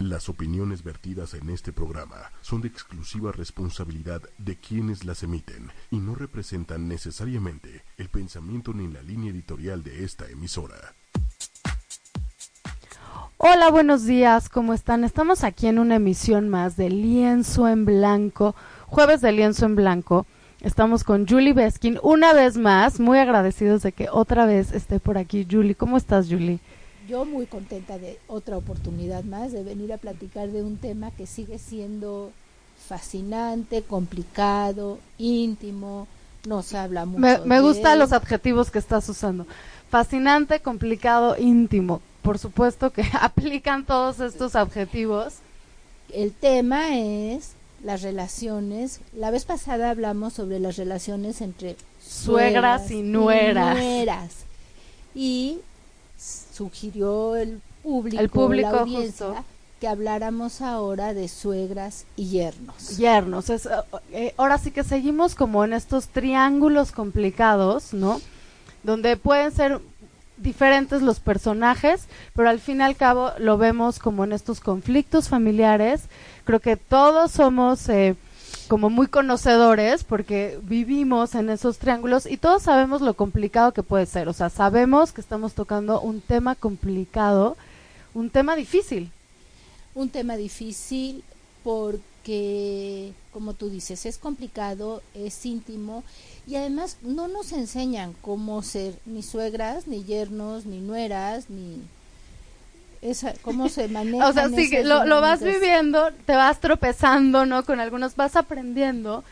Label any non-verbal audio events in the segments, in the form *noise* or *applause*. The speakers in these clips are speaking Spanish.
Las opiniones vertidas en este programa son de exclusiva responsabilidad de quienes las emiten y no representan necesariamente el pensamiento ni la línea editorial de esta emisora. Hola, buenos días, ¿cómo están? Estamos aquí en una emisión más de Lienzo en Blanco, jueves de Lienzo en Blanco. Estamos con Julie Beskin una vez más, muy agradecidos de que otra vez esté por aquí Julie. ¿Cómo estás, Julie? Yo muy contenta de otra oportunidad más de venir a platicar de un tema que sigue siendo fascinante, complicado, íntimo, nos habla mucho. Me, me gustan los adjetivos que estás usando. Fascinante, complicado, íntimo. Por supuesto que *laughs* aplican todos estos adjetivos. El tema es las relaciones. La vez pasada hablamos sobre las relaciones entre suegras, y nueras. Y, nueras. y sugirió el público, el público la audiencia, que habláramos ahora de suegras y yernos. Yernos, es, eh, ahora sí que seguimos como en estos triángulos complicados, ¿no? Donde pueden ser diferentes los personajes, pero al fin y al cabo lo vemos como en estos conflictos familiares. Creo que todos somos eh, como muy conocedores porque vivimos en esos triángulos y todos sabemos lo complicado que puede ser. O sea, sabemos que estamos tocando un tema complicado, un tema difícil. Un tema difícil porque, como tú dices, es complicado, es íntimo y además no nos enseñan cómo ser ni suegras, ni yernos, ni nueras, ni esa, cómo se *laughs* maneja. o sea, sí, lo, lo vas viviendo, te vas tropezando, ¿no? Con algunos vas aprendiendo,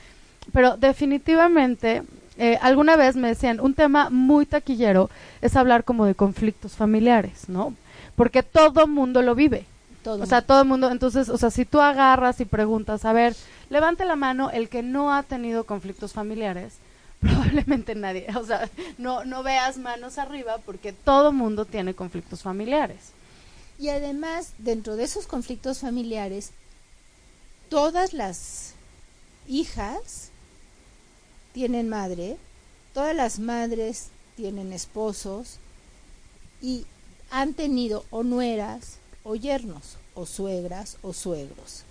pero definitivamente, eh, alguna vez me decían, un tema muy taquillero es hablar como de conflictos familiares, ¿no? Porque todo mundo lo vive. Todo. O sea, todo el mundo, entonces, o sea, si tú agarras y preguntas, a ver, levante la mano el que no ha tenido conflictos familiares, *laughs* probablemente nadie, o sea, no, no veas manos arriba porque todo mundo tiene conflictos familiares. Y además, dentro de esos conflictos familiares, todas las hijas tienen madre, todas las madres tienen esposos y han tenido o nueras o yernos o suegras o suegros,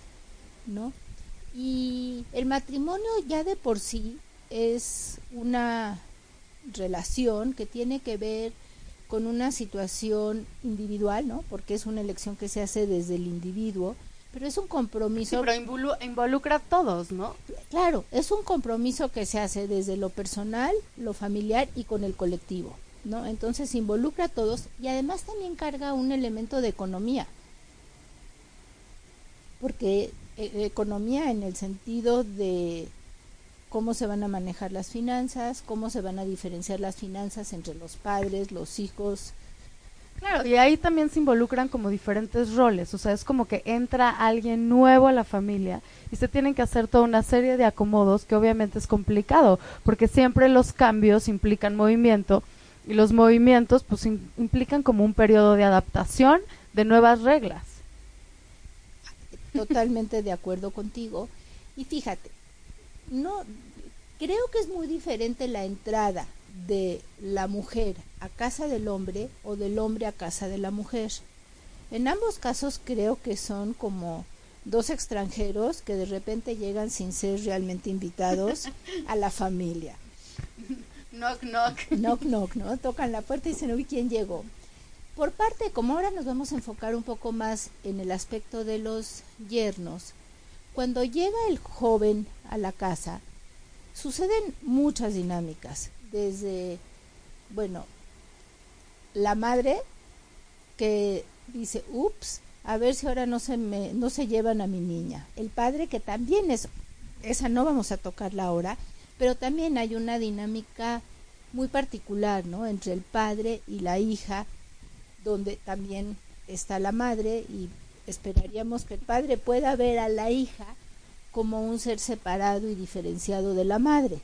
¿no? Y el matrimonio ya de por sí es una relación que tiene que ver con una situación individual, ¿no? Porque es una elección que se hace desde el individuo, pero es un compromiso. Sí, pero involucra a todos, ¿no? Claro, es un compromiso que se hace desde lo personal, lo familiar y con el colectivo, ¿no? Entonces involucra a todos y además también carga un elemento de economía, porque eh, economía en el sentido de cómo se van a manejar las finanzas, cómo se van a diferenciar las finanzas entre los padres, los hijos. Claro, y ahí también se involucran como diferentes roles, o sea, es como que entra alguien nuevo a la familia y se tienen que hacer toda una serie de acomodos que obviamente es complicado, porque siempre los cambios implican movimiento y los movimientos pues implican como un periodo de adaptación de nuevas reglas. Totalmente de acuerdo contigo. Y fíjate, no creo que es muy diferente la entrada de la mujer a casa del hombre o del hombre a casa de la mujer. En ambos casos creo que son como dos extranjeros que de repente llegan sin ser realmente invitados a la familia. *laughs* Knock, knock. Knock, knock, ¿no? Tocan la puerta y dicen, uy, ¿quién llegó? Por parte, como ahora nos vamos a enfocar un poco más en el aspecto de los yernos, cuando llega el joven a la casa, suceden muchas dinámicas, desde, bueno, la madre que dice, ups, a ver si ahora no se, no se llevan a mi niña. El padre que también es, esa no vamos a tocarla ahora, pero también hay una dinámica muy particular, ¿no? Entre el padre y la hija, donde también está la madre y esperaríamos que el padre pueda ver a la hija como un ser separado y diferenciado de la madre.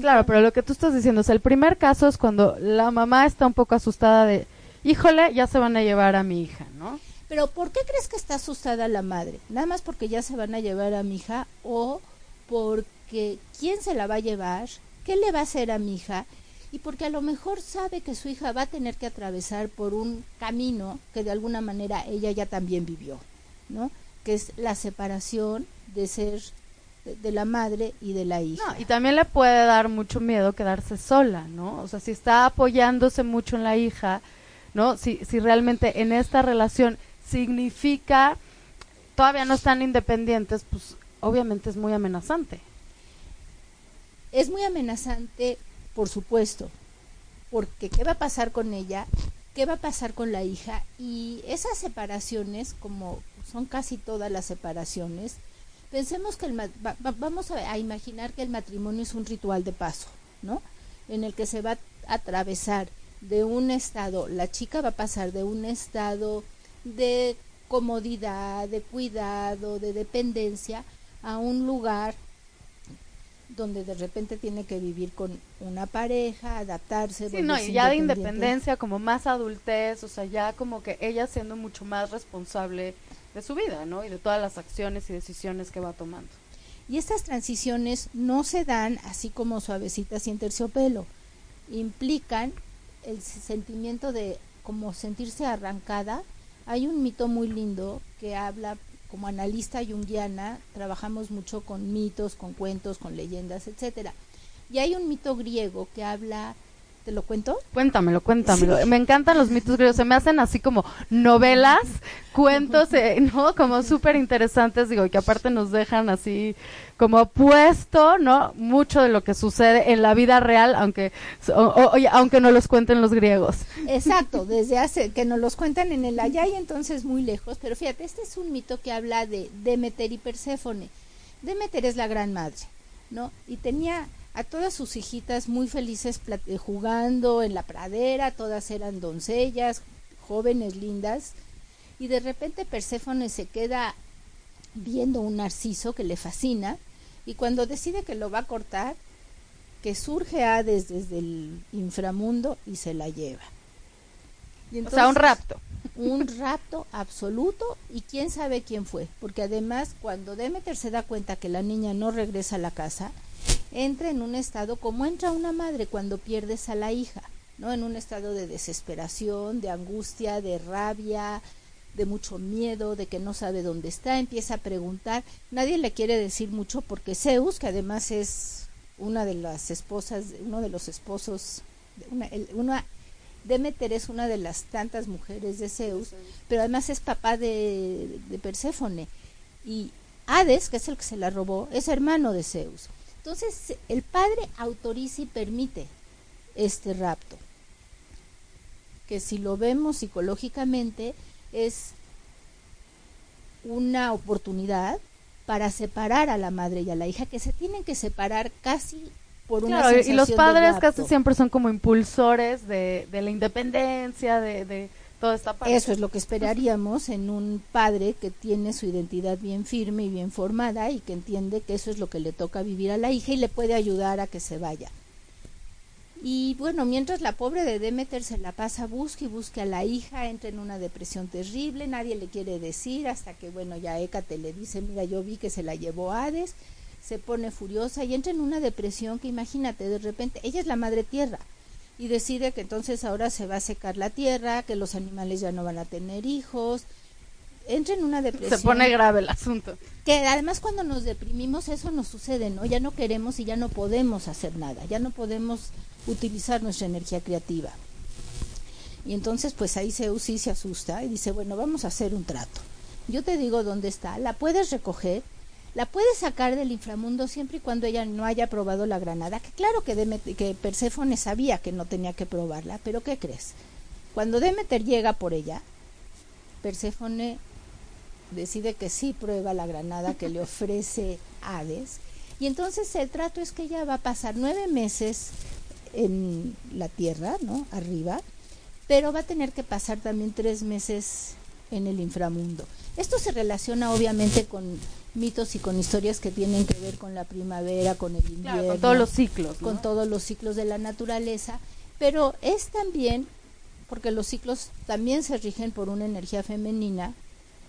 claro, pero lo que tú estás diciendo es el primer caso es cuando la mamá está un poco asustada de, híjole, ya se van a llevar a mi hija, ¿no? Pero ¿por qué crees que está asustada la madre? Nada más porque ya se van a llevar a mi hija o porque quién se la va a llevar, qué le va a hacer a mi hija y porque a lo mejor sabe que su hija va a tener que atravesar por un camino que de alguna manera ella ya también vivió. ¿no? Que es la separación de ser de, la madre y de la hija. y también le puede dar mucho miedo quedarse sola, ¿no? O sea, si está apoyándose mucho en la hija, ¿no? Si, si realmente en esta relación significa todavía no están independientes, pues obviamente es muy amenazante. Es muy amenazante, por supuesto, porque ¿qué va a pasar con ella? ¿Qué va a pasar con la hija? Y esas separaciones, como son casi todas las separaciones, pensemos que el, vamos a, a, imaginar que el matrimonio es un ritual de paso, ¿no? En el que se va a atravesar de un estado, la chica va a pasar de un estado de comodidad, de cuidado, de dependencia, a un lugar donde de repente tiene que vivir con una pareja, adaptarse. Sí, no, y ya de independencia, como más adultez, o sea, ya como que ella siendo mucho más responsable de su vida, ¿no? Y de todas las acciones y decisiones que va tomando. Y estas transiciones no se dan así como suavecitas y en terciopelo. Implican el sentimiento de como sentirse arrancada. Hay un mito muy lindo que habla como analista junguiana trabajamos mucho con mitos, con cuentos, con leyendas, etcétera. Y hay un mito griego que habla ¿Te lo cuento? Cuéntamelo, cuéntamelo. Me encantan los mitos griegos. Se me hacen así como novelas, *laughs* cuentos, eh, ¿no? Como súper interesantes, digo, y que aparte nos dejan así como puesto, ¿no? Mucho de lo que sucede en la vida real, aunque, aunque no los cuenten los griegos. Exacto, *laughs* desde hace, que nos los cuentan en el allá y entonces muy lejos. Pero fíjate, este es un mito que habla de Demeter y Perséfone. Demeter es la gran madre, ¿no? Y tenía a todas sus hijitas muy felices eh, jugando en la pradera, todas eran doncellas, jóvenes lindas, y de repente Perséfone se queda viendo un narciso que le fascina, y cuando decide que lo va a cortar, que surge Hades desde el inframundo y se la lleva. o sea, un rapto. *laughs* Un rapto absoluto y quién sabe quién fue, porque además cuando Demeter se da cuenta que la niña no regresa a la casa, entra en un estado como entra una madre cuando pierdes a la hija, ¿no? En un estado de desesperación, de angustia, de rabia, de mucho miedo, de que no sabe dónde está, empieza a preguntar, nadie le quiere decir mucho porque Zeus, que además es una de las esposas, uno de los esposos, una, una Demeter es una de las tantas mujeres de Zeus, pero además es papá de, de Perséfone. Y Hades, que es el que se la robó, es hermano de Zeus. Entonces, el padre autoriza y permite este rapto, que si lo vemos psicológicamente es una oportunidad para separar a la madre y a la hija, que se tienen que separar casi por una claro, y los padres casi siempre son como impulsores de, de la independencia, de, de eso es lo que esperaríamos en un padre que tiene su identidad bien firme y bien formada y que entiende que eso es lo que le toca vivir a la hija y le puede ayudar a que se vaya. Y bueno, mientras la pobre de Demeter se la pasa, busca y busca a la hija, entra en una depresión terrible, nadie le quiere decir, hasta que bueno, ya Hécate le dice, mira, yo vi que se la llevó Hades, se pone furiosa y entra en una depresión que imagínate, de repente, ella es la madre tierra, y decide que entonces ahora se va a secar la tierra, que los animales ya no van a tener hijos. Entra en una depresión. Se pone grave el asunto. Que además cuando nos deprimimos eso nos sucede, ¿no? Ya no queremos y ya no podemos hacer nada, ya no podemos utilizar nuestra energía creativa. Y entonces pues ahí Zeus sí se asusta y dice, bueno, vamos a hacer un trato. Yo te digo dónde está, la puedes recoger la puede sacar del inframundo siempre y cuando ella no haya probado la granada, que claro que, Demeter, que Perséfone sabía que no tenía que probarla, pero ¿qué crees? Cuando Demeter llega por ella, Perséfone decide que sí prueba la granada que le ofrece Hades, y entonces el trato es que ella va a pasar nueve meses en la tierra, ¿no? Arriba, pero va a tener que pasar también tres meses en el inframundo. Esto se relaciona obviamente con mitos y con historias que tienen que ver con la primavera, con el invierno, con todos los ciclos, con todos los ciclos de la naturaleza, pero es también porque los ciclos también se rigen por una energía femenina,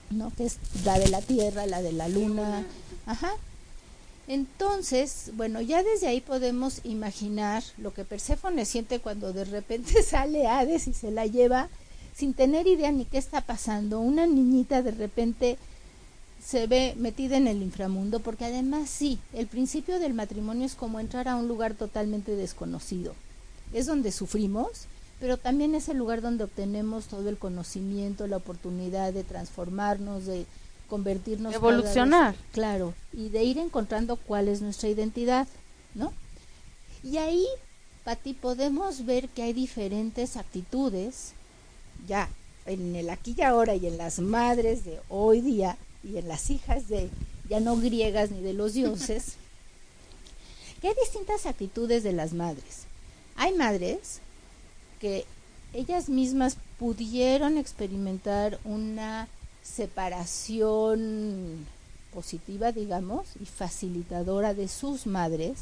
¿no? Que es la de la tierra, la de la luna, ajá. Entonces, bueno, ya desde ahí podemos imaginar lo que Perséfone siente cuando de repente *laughs* sale Hades y se la lleva sin tener idea ni qué está pasando. Una niñita de repente se ve metida en el inframundo, porque además sí, el principio del matrimonio es como entrar a un lugar totalmente desconocido. Es donde sufrimos, pero también es el lugar donde obtenemos todo el conocimiento, la oportunidad de transformarnos, de convertirnos. Evolucionar. claro, y de ir encontrando cuál es nuestra identidad, ¿no? Y ahí, Pati, podemos ver que hay diferentes actitudes, ya en el aquí y ahora y en las madres de hoy día y en las hijas de ya no griegas ni de los dioses, *laughs* que hay distintas actitudes de las madres. Hay madres que ellas mismas pudieron experimentar una separación positiva, digamos, y facilitadora de sus madres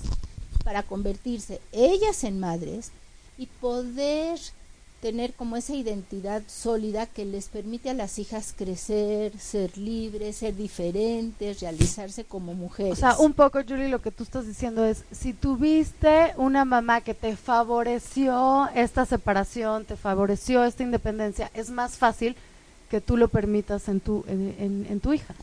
para convertirse ellas en madres y poder tener como esa identidad sólida que les permite a las hijas crecer, ser libres, ser diferentes, realizarse como mujeres. O sea, un poco, Julie, lo que tú estás diciendo es, si tuviste una mamá que te favoreció esta separación, te favoreció esta independencia, es más fácil que tú lo permitas en tu, en, en, tu hija.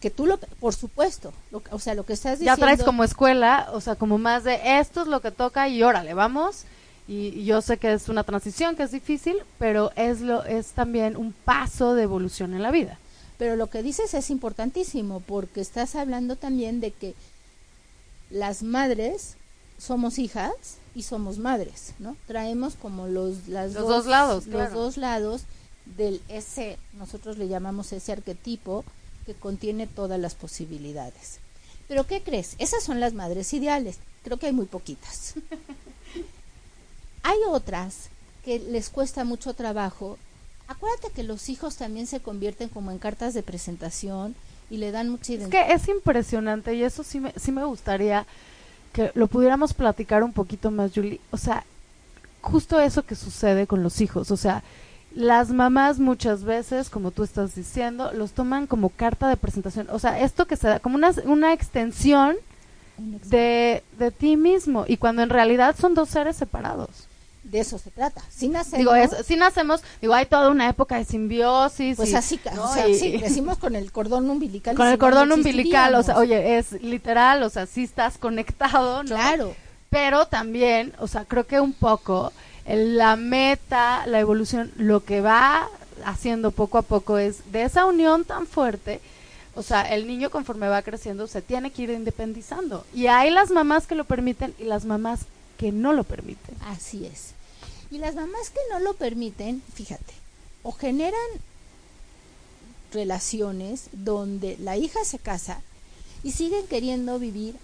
Que tú lo, por supuesto, o sea, lo que estás diciendo. Ya traes como escuela, o sea, como más de esto es lo que toca y órale, vamos y, yo sé que es una transición que es difícil, pero es lo es también un paso de evolución en la vida. Pero lo que dices es importantísimo porque estás hablando también de que las madres somos hijas y somos madres, ¿no? Traemos como los las los dos, lados, los dos lados del ese nosotros le llamamos ese arquetipo que contiene todas las posibilidades. Pero ¿qué crees? Esas son las madres ideales. Creo que hay muy poquitas. *laughs* Hay otras que les cuesta mucho trabajo. Acuérdate que los hijos también se convierten como en cartas de presentación y le dan mucha identidad. Es que es impresionante y eso sí me, sí me gustaría que lo pudiéramos platicar un poquito más, Julie. O sea, justo eso que sucede con los hijos. O sea, las mamás muchas veces, como tú estás diciendo, los toman como carta de presentación. O sea, esto que se da como una, una extensión de, de ti mismo y cuando en realidad son dos seres separados de eso se trata. Si nacemos, digo, si nacemos, digo, hay toda una época de simbiosis. Pues así, o sea, sí, *laughs* crecimos con el cordón umbilical. Con el cordón umbilical, o sea, oye, es literal, o sea, sí estás conectado, ¿no? Claro. Pero también, o sea, creo que un poco la meta, la evolución, lo que va haciendo poco a poco es de esa unión tan fuerte, o sea, el niño conforme va creciendo se tiene que ir independizando. Y hay las mamás que lo permiten y las mamás que no lo permiten. Así es. Y las mamás que no lo permiten, fíjate, o generan relaciones donde la hija se casa y siguen queriendo vivir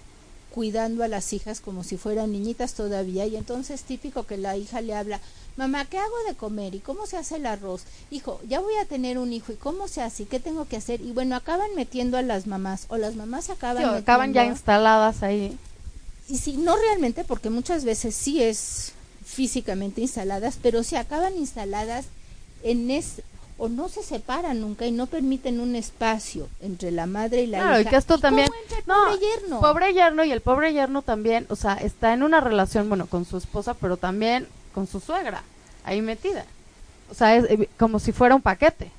cuidando a las hijas como si fueran niñitas todavía y entonces típico que la hija le habla, mamá, ¿qué hago de comer? ¿Y cómo se hace el arroz? Hijo, ya voy a tener un hijo, ¿y cómo se hace? ¿Y qué tengo que hacer? Y bueno, acaban metiendo a las mamás o las mamás acaban acaban ya instaladas ahí. Y si no realmente, porque muchas veces sí es físicamente instaladas, pero se acaban instaladas en es o no se separan nunca y no permiten un espacio entre la madre y la claro, hija. y que esto también no, pobre yerno. pobre yerno y el pobre yerno también, o sea, está en una relación, bueno, con su esposa, pero también con su suegra, ahí metida. O sea, es eh, como si fuera un paquete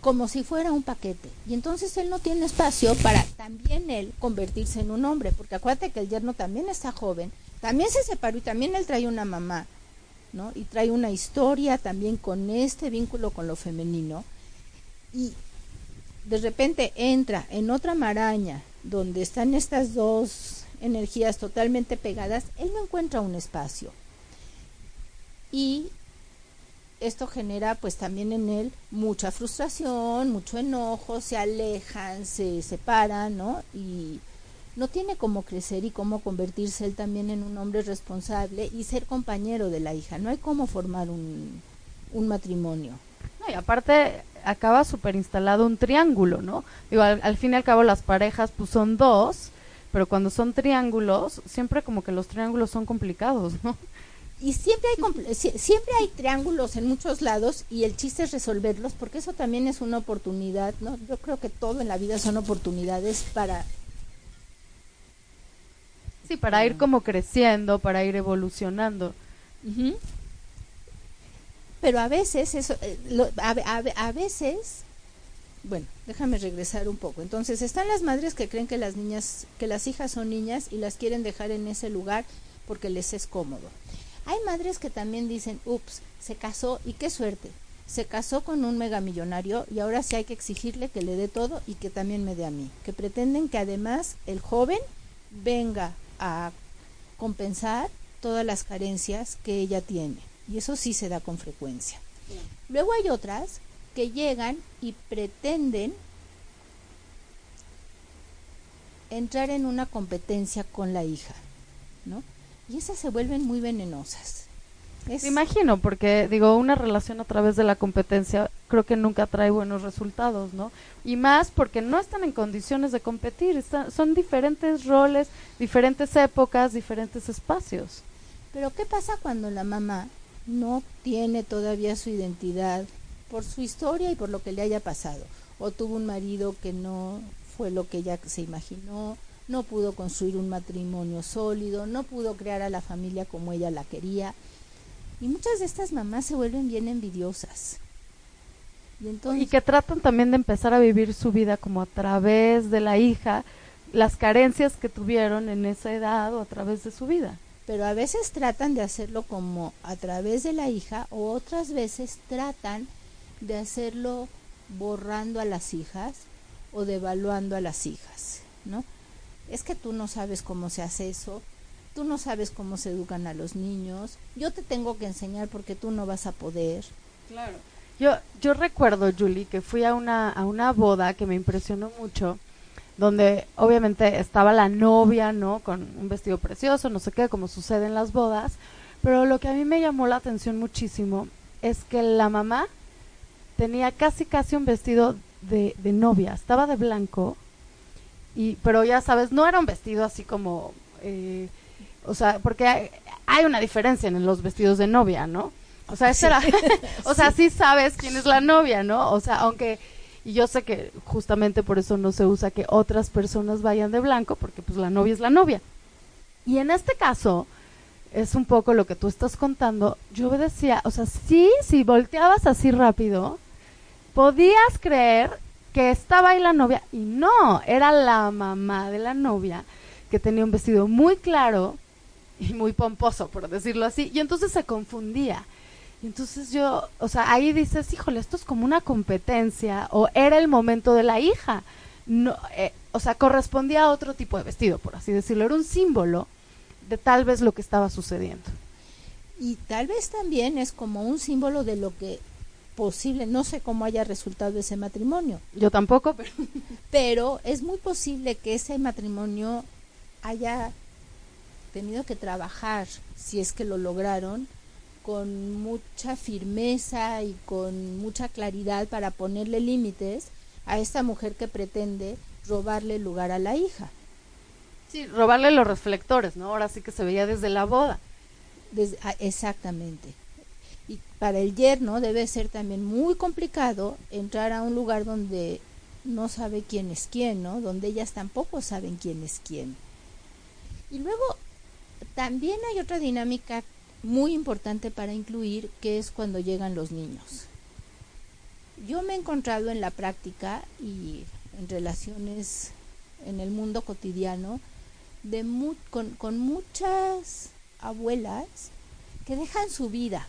como si fuera un paquete. Y entonces él no tiene espacio para también él convertirse en un hombre, porque acuérdate que el yerno también está joven, también se separó y también él trae una mamá, Y trae una historia también con este vínculo con lo femenino. Y de repente entra en otra maraña donde están estas dos energías totalmente pegadas, él no encuentra un espacio. Y esto genera pues también en él mucha frustración, mucho enojo, se alejan, se separan, ¿no? Y no tiene cómo crecer y cómo convertirse él también en un hombre responsable y ser compañero de la hija. No hay cómo formar un, un matrimonio. No, y aparte acaba súper instalado un triángulo, ¿no? Digo, al, al, fin y al cabo las parejas pues son dos, pero cuando son triángulos, siempre como que los triángulos son complicados, ¿no? y siempre hay siempre hay triángulos en muchos lados y el chiste es resolverlos porque eso también es una oportunidad no yo creo que todo en la vida son oportunidades para sí para ir como creciendo para ir evolucionando pero a veces eso eh, a, a, veces bueno, déjame regresar un poco. Entonces, están las madres que creen que las niñas, que las hijas son niñas y las quieren dejar en ese lugar porque les es cómodo. Hay madres que también dicen, ups, se casó y qué suerte. Se casó con un megamillonario y ahora sí hay que exigirle que le dé todo y que también me dé a mí. Que pretenden que además el joven venga a compensar todas las carencias que ella tiene. Y eso sí se da con frecuencia. Luego hay otras que llegan y pretenden entrar en una competencia con la hija, ¿no? Y esas se vuelven muy venenosas. Me imagino, porque digo, una relación a través de la competencia creo que nunca trae buenos resultados, ¿no? Y más porque no están en condiciones de competir, son diferentes roles, diferentes épocas, diferentes espacios. Pero ¿qué pasa cuando la mamá no tiene todavía su identidad por su historia y por lo que le haya pasado? O tuvo un marido que no fue lo que ella se imaginó, no pudo construir un matrimonio sólido, no pudo crear a la familia como ella la quería. Y muchas de estas mamás se vuelven bien envidiosas. Y, entonces, y que tratan también de empezar a vivir su vida como a través de la hija, las carencias que tuvieron en esa edad o a través de su vida. Pero a veces tratan de hacerlo como a través de la hija o otras veces tratan de hacerlo borrando a las hijas o devaluando a las hijas, ¿no? es que tú no sabes cómo se hace eso, tú no sabes cómo se educan a los niños, yo te tengo que enseñar porque tú no vas a poder. Claro. Yo, yo recuerdo, Julie, que fui a una, a una boda que me impresionó mucho, donde obviamente estaba la novia, ¿no? Con un vestido precioso, no sé qué, como sucede en las bodas, pero lo que a mí me llamó la atención muchísimo es que la mamá tenía casi, casi un vestido de, de novia, estaba de blanco, y pero ya sabes no era un vestido así como eh, o sea porque hay, una diferencia en los vestidos de novia no o sea era *laughs* o sea sí. sabes quién es la novia no o sea aunque y yo sé que justamente por eso no se usa que otras personas vayan de blanco porque pues la novia es la novia. Y en este caso es un poco lo que tú estás contando yo decía o sea sí si volteabas así rápido podías creer que estaba ahí la novia y no, era la mamá de la novia que tenía un vestido muy claro y muy pomposo, por decirlo así, y entonces se confundía. Y entonces yo, o sea, ahí dices, híjole, esto es como una competencia o era el momento de la hija. No, eh, o sea, correspondía a otro tipo de vestido, por así decirlo, era un símbolo de tal vez lo que estaba sucediendo. Y tal vez también es como un símbolo de lo que posible, no sé cómo haya resultado ese matrimonio. Yo tampoco, pero, *laughs* pero es muy posible que ese matrimonio haya tenido que trabajar, si es que lo lograron, con mucha firmeza y con mucha claridad para ponerle límites a esta mujer que pretende robarle lugar a la hija. Sí, robarle los reflectores, ¿no? Ahora sí que se veía desde la boda. Ah, exactamente. Y para el yerno debe ser también muy complicado entrar a un lugar donde no sabe quién es quién, ¿no? Donde ellas tampoco saben quién es quién. Y luego también hay otra dinámica muy importante para incluir, que es cuando llegan los niños. Yo me he encontrado en la práctica y en relaciones en el mundo cotidiano de con, con muchas abuelas que dejan su vida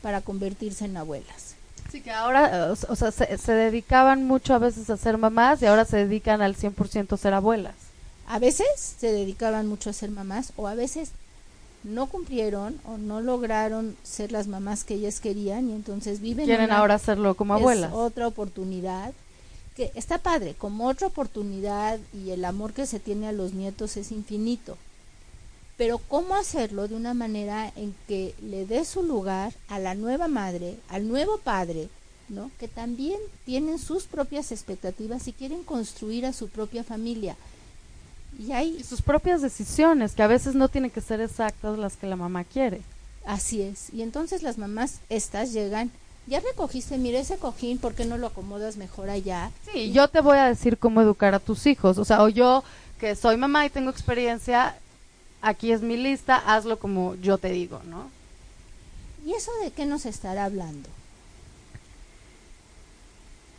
para convertirse en abuelas. Sí, que ahora, o, sea, se, dedicaban mucho a veces a ser mamás y ahora se dedican al 100% a ser abuelas. A veces se dedicaban mucho a ser mamás o a veces no cumplieron o no lograron ser las mamás que ellas querían y entonces viven quieren ahora hacerlo como abuelas. otra oportunidad que está padre, como otra oportunidad y el amor que se tiene a los nietos es infinito pero cómo hacerlo de una manera en que le dé su lugar a la nueva madre, al nuevo padre, ¿no? Que también tienen sus propias expectativas y quieren construir a su propia familia. Y hay sus propias decisiones, que a veces no tienen que ser exactas las que la mamá quiere. Así es. Y entonces las mamás estas llegan, ya recogiste, mire ese cojín, ¿por qué no lo acomodas mejor allá? Sí, yo te voy a decir cómo educar a tus hijos, o sea, o yo que soy mamá y tengo experiencia, aquí es mi lista, hazlo como yo te digo, ¿no? ¿Y eso de qué nos estará hablando?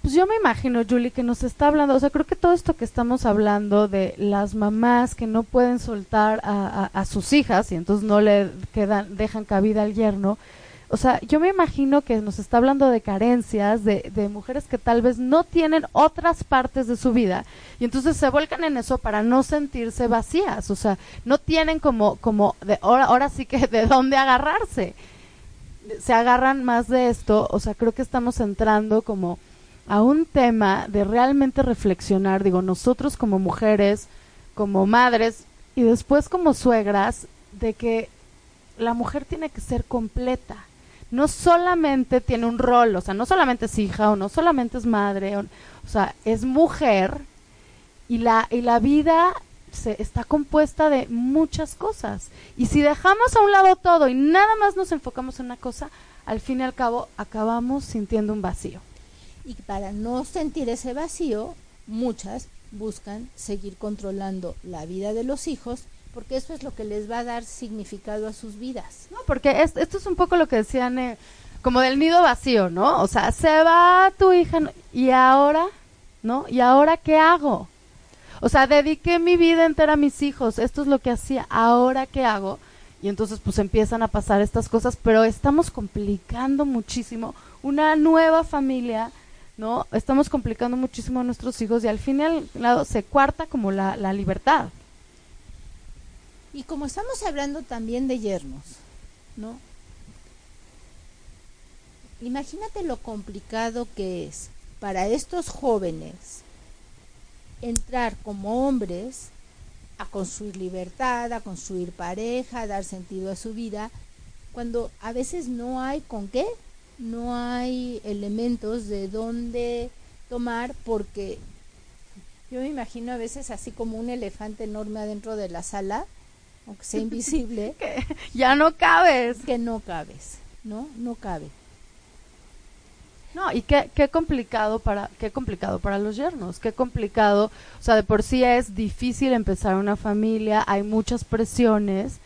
Pues yo me imagino, Julie, que nos está hablando, o sea, creo que todo esto que estamos hablando de las mamás que no pueden soltar a, a, sus hijas y entonces no le quedan, dejan cabida al yerno, o sea, yo me imagino que nos está hablando de carencias, de, de, mujeres que tal vez no tienen otras partes de su vida y entonces se vuelcan en eso para no sentirse vacías, o sea, no tienen como, como, de, ahora, ahora sí que de dónde agarrarse. Se agarran más de esto, o sea, creo que estamos entrando como a un tema de realmente reflexionar, digo, nosotros como mujeres, como madres y después como suegras, de que la mujer tiene que ser completa. No solamente tiene un rol, o sea, no solamente es hija o no solamente es madre, o, sea, es mujer y la, y la vida se, está compuesta de muchas cosas. Y si dejamos a un lado todo y nada más nos enfocamos en una cosa, al fin y al cabo acabamos sintiendo un vacío. Y para no sentir ese vacío, muchas buscan seguir controlando la vida de los hijos porque eso es lo que les va a dar significado a sus vidas. No, porque esto es un poco lo que decían, eh, como del nido vacío, ¿no? O sea, se va tu hija y ahora, ¿no? ¿Y ahora qué hago? O sea, dediqué mi vida entera a mis hijos, esto es lo que hacía, ahora qué hago? Y entonces pues empiezan a pasar estas cosas, pero estamos complicando muchísimo una nueva familia ¿no? Estamos complicando muchísimo a nuestros hijos y al fin y al lado se cuarta como la, la libertad. Y como estamos hablando también de yernos, ¿no? Imagínate lo complicado que es para estos jóvenes entrar como hombres a construir libertad, a construir pareja, a dar sentido a su vida, cuando a veces no hay con qué no hay elementos de dónde tomar porque yo me imagino a veces así como un elefante enorme adentro de la sala, aunque sea *laughs* invisible, que ya no cabes, que no cabes, ¿no? No cabe. No, y qué, qué complicado para qué complicado para los yernos, qué complicado, o sea, de por sí es difícil empezar una familia, hay muchas presiones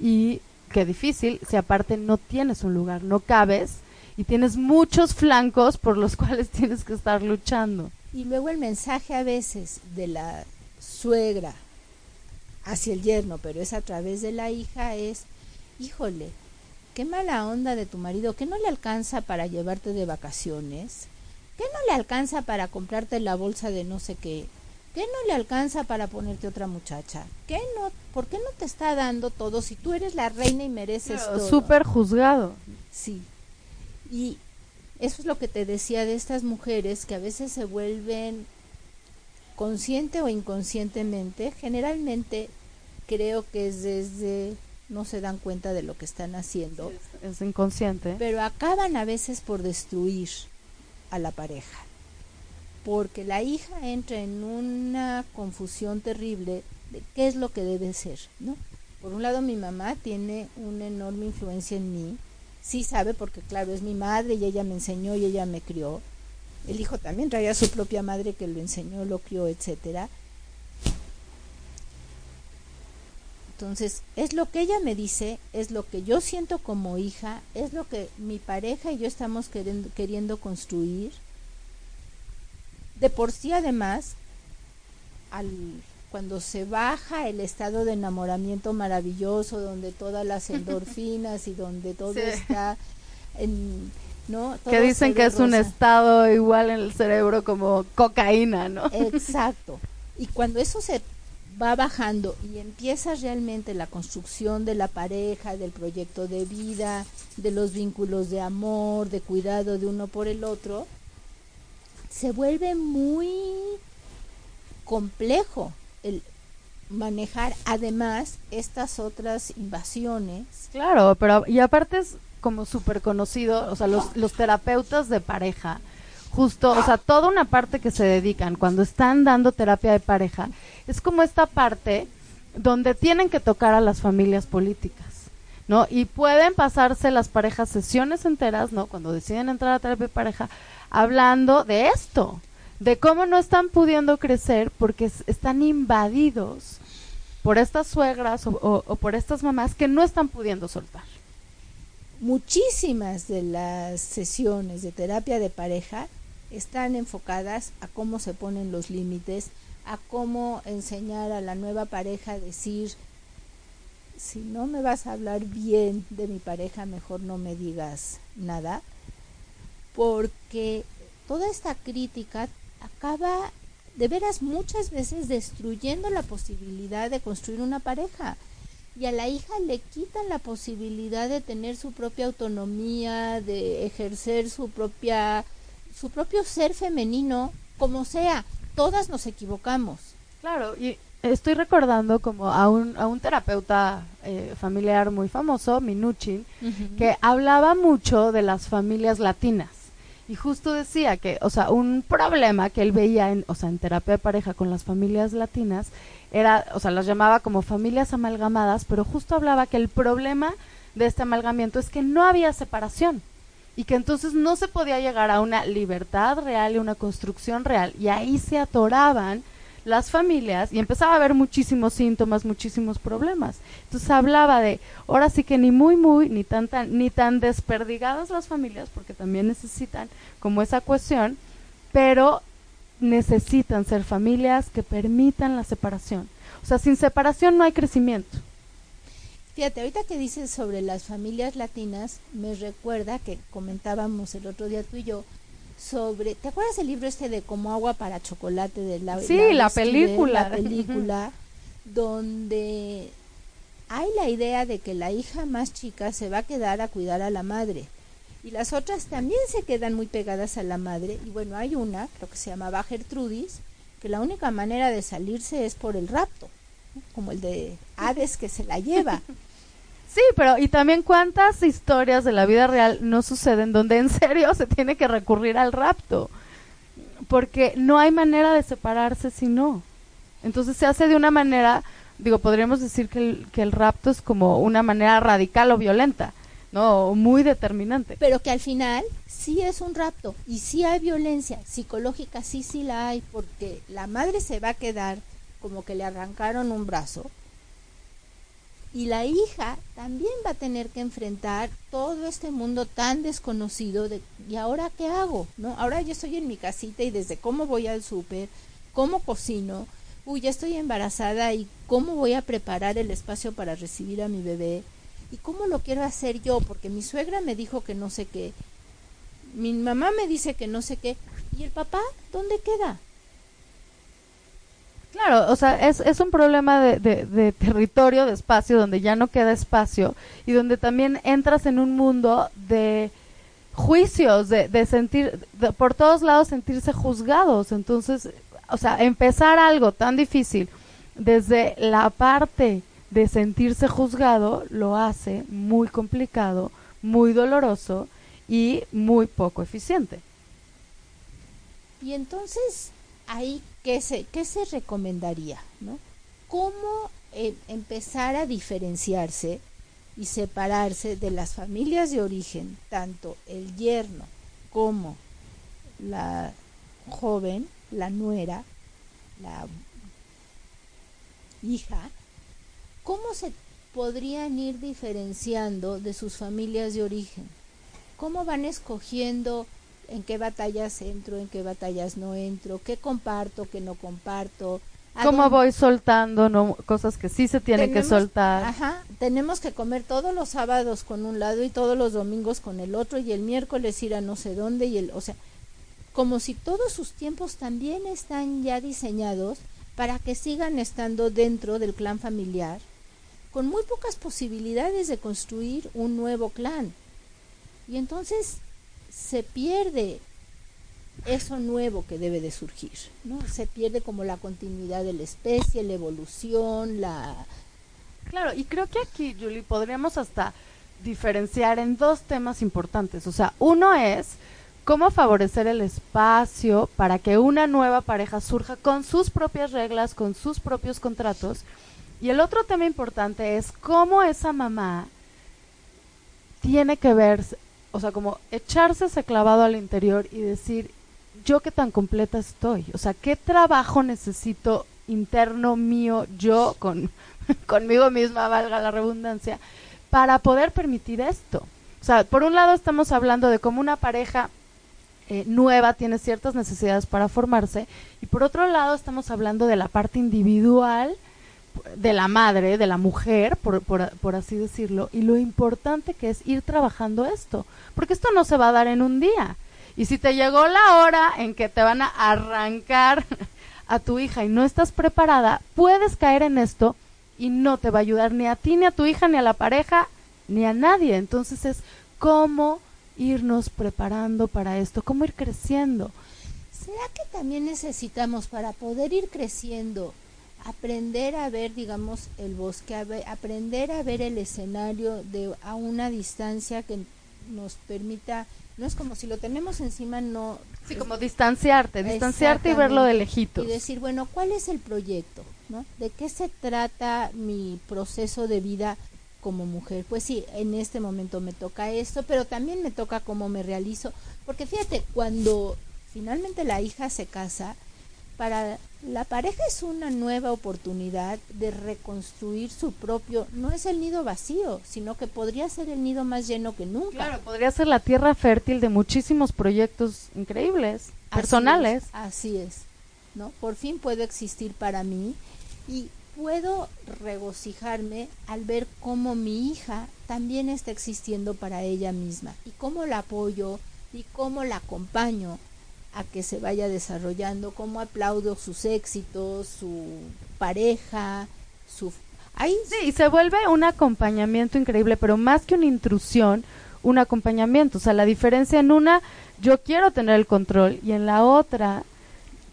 y qué difícil si aparte no tienes un lugar, no cabes y tienes muchos flancos por los *laughs* cuales tienes que estar luchando. Y luego el mensaje a veces de la suegra hacia el yerno, pero es a través de la hija, es, híjole, qué mala onda de tu marido, que no le alcanza para llevarte de vacaciones, que no le alcanza para comprarte la bolsa de no sé qué, que no le alcanza para ponerte otra muchacha, que no, ¿por qué no te está dando todo si tú eres la reina y mereces todo? Súper juzgado. Sí, y eso es lo que te decía de estas mujeres que a veces se vuelven consciente o inconscientemente, generalmente creo que es desde no se dan cuenta de lo que están haciendo. es, inconsciente. Pero acaban a veces por destruir a la pareja. Porque la hija entra en una confusión terrible de qué es lo que debe ser, ¿no? Por un lado mi mamá tiene una enorme influencia en mí, sí sabe porque claro, es mi madre y ella me enseñó y ella me crió. El hijo también traía a su propia madre que lo enseñó, lo crió, etcétera. Entonces, es lo que ella me dice, es lo que yo siento como hija, es lo que mi pareja y yo estamos queriendo, queriendo construir. De por sí, además, al cuando se baja el estado de enamoramiento maravilloso, donde todas las *laughs* endorfinas y donde todo está en, ¿no? que dicen que es un estado igual en el cerebro como cocaína, ¿no? Exacto. Y cuando eso se va bajando y empieza realmente la construcción de la pareja, del proyecto de vida, de los vínculos de amor, de cuidado de uno por el otro, se vuelve muy complejo el manejar además estas otras invasiones. Claro, pero y aparte es como súper conocido, o sea, los, los terapeutas de pareja, justo, o sea, toda una parte que se dedican cuando están dando terapia de pareja, es como esta parte donde tienen que tocar a las familias políticas, ¿no? Y pueden pasarse las parejas sesiones enteras, ¿no? Cuando deciden entrar a terapia de pareja, hablando de esto, de cómo no están pudiendo crecer porque están invadidos por estas suegras o, por estas mamás que no están pudiendo soltar. Muchísimas de las sesiones de terapia de pareja están enfocadas a cómo se ponen los límites, a cómo enseñar a la nueva pareja a decir, si no me vas a hablar bien de mi pareja, mejor no me digas nada, porque toda esta crítica acaba de veras muchas veces destruyendo la posibilidad de construir una pareja. Y a la hija le quitan la posibilidad de tener su propia autonomía, de ejercer su propia su propio ser femenino, como sea. Todas nos equivocamos. Claro, y estoy recordando como a un, a un terapeuta eh, familiar muy famoso, Minuchin, que hablaba mucho de las familias latinas. Y justo decía que, o sea, un problema que él veía en, o sea, en terapia de pareja con las familias latinas era, o sea, las llamaba como familias amalgamadas, pero justo hablaba que el problema de este amalgamiento es que no había separación y que entonces no se podía llegar a una libertad real y una construcción real y ahí se atoraban las familias y empezaba a haber muchísimos síntomas, muchísimos problemas. Entonces hablaba de, ahora sí que ni muy, muy, ni tan, tan, ni tan desperdigadas las familias, porque también necesitan como esa cuestión, pero necesitan ser familias que permitan la separación. O sea, sin separación no hay crecimiento. Fíjate, ahorita que dices sobre las familias latinas, me recuerda que comentábamos el otro día tú y yo, sobre, ¿te acuerdas el libro este de como agua para chocolate de la Sí, la, película. La película *laughs* donde hay la idea de que la hija más chica se va a quedar a cuidar a la madre y las otras también se quedan muy pegadas a la madre y bueno, hay una, creo que se llamaba Gertrudis, que la única manera de salirse es por el rapto, como el de Hades que se la lleva. *laughs* Sí, pero y también cuántas historias de la vida real no suceden donde en serio se tiene que recurrir al rapto, porque no hay manera de separarse si no. Entonces se hace de una manera, digo, podríamos decir que el, que el rapto es como una manera radical o violenta, ¿no? Muy determinante. Pero que al final sí es un rapto y sí hay violencia psicológica, sí, sí la hay, porque la madre se va a quedar como que le arrancaron un brazo y la hija también va a tener que enfrentar todo este mundo tan desconocido de ¿y ahora qué hago? ¿No? Ahora yo estoy en mi casita y desde cómo voy al súper, cómo cocino, uy, ya estoy embarazada y cómo voy a preparar el espacio para recibir a mi bebé y cómo lo quiero hacer yo, porque mi suegra me dijo que no sé qué, mi mamá me dice que no sé qué, ¿y el papá dónde queda? Claro, o sea, es, es un problema de, de, territorio, de espacio, donde ya no queda espacio y donde también entras en un mundo de juicios, de, de sentir, por todos lados sentirse juzgados. Entonces, o sea, empezar algo tan difícil desde la parte de sentirse juzgado lo hace muy complicado, muy doloroso y muy poco eficiente. Y entonces ahí ¿qué se, qué se recomendaría? ¿no? ¿Cómo eh, empezar a diferenciarse y separarse de las familias de origen, tanto el yerno como la joven, la nuera, la hija? ¿Cómo se podrían ir diferenciando de sus familias de origen? ¿Cómo van escogiendo en qué batallas entro, en qué batallas no entro, qué comparto, qué no comparto. ¿Cómo voy soltando no, cosas que sí se tienen que soltar? Ajá, tenemos que comer todos los sábados con un lado y todos los domingos con el otro y el miércoles ir a no sé dónde y el, o sea, como si todos sus tiempos también están ya diseñados para que sigan estando dentro del clan familiar, con muy pocas posibilidades de construir un nuevo clan. Y entonces se pierde eso nuevo que debe de surgir, ¿no? Se pierde como la continuidad de la especie, la evolución, la... Claro, y creo que aquí, Julie, podríamos hasta diferenciar en dos temas importantes. O sea, uno es cómo favorecer el espacio para que una nueva pareja surja con sus propias reglas, con sus propios contratos. Y el otro tema importante es cómo esa mamá tiene que ver o sea, como echarse ese clavado al interior y decir, yo qué tan completa estoy, o sea, qué trabajo necesito interno mío, yo con, *laughs* conmigo misma, valga la redundancia, para poder permitir esto. O sea, por un lado estamos hablando de cómo una pareja eh, nueva tiene ciertas necesidades para formarse y por otro lado estamos hablando de la parte individual de la madre, de la mujer, por, por, por, así decirlo, y lo importante que es ir trabajando esto, porque esto no se va a dar en un día. Y si te llegó la hora en que te van a arrancar *laughs* a tu hija y no estás preparada, puedes caer en esto y no te va a ayudar ni a ti, ni a tu hija, ni a la pareja, ni a nadie. Entonces es cómo irnos preparando para esto, cómo ir creciendo. ¿Será que también necesitamos para poder ir creciendo aprender a ver, digamos, el bosque, aprender a ver el escenario de a una distancia que nos permita, no es como si lo tenemos encima, no. Sí, como distanciarte, distanciarte y verlo de lejitos. Y decir, bueno, ¿cuál es el proyecto? ¿no? ¿De qué se trata mi proceso de vida como mujer? Pues sí, en este momento me toca esto, pero también me toca cómo me realizo, porque fíjate, cuando finalmente la hija se casa, para la pareja es una nueva oportunidad de reconstruir su propio, no es el nido vacío, sino que podría ser el nido más lleno que nunca. Claro, podría ser la tierra fértil de muchísimos proyectos increíbles, personales. Así es, ¿no? Por fin puedo existir para mí y puedo regocijarme al ver cómo mi hija también está existiendo para ella misma y cómo la apoyo y cómo la acompaño a que se vaya desarrollando, cómo aplaudo sus éxitos, su pareja, su... Ahí... Sí, y se vuelve un acompañamiento increíble, pero más que una intrusión, un acompañamiento. O sea, la diferencia en una, yo quiero tener el control, y en la otra,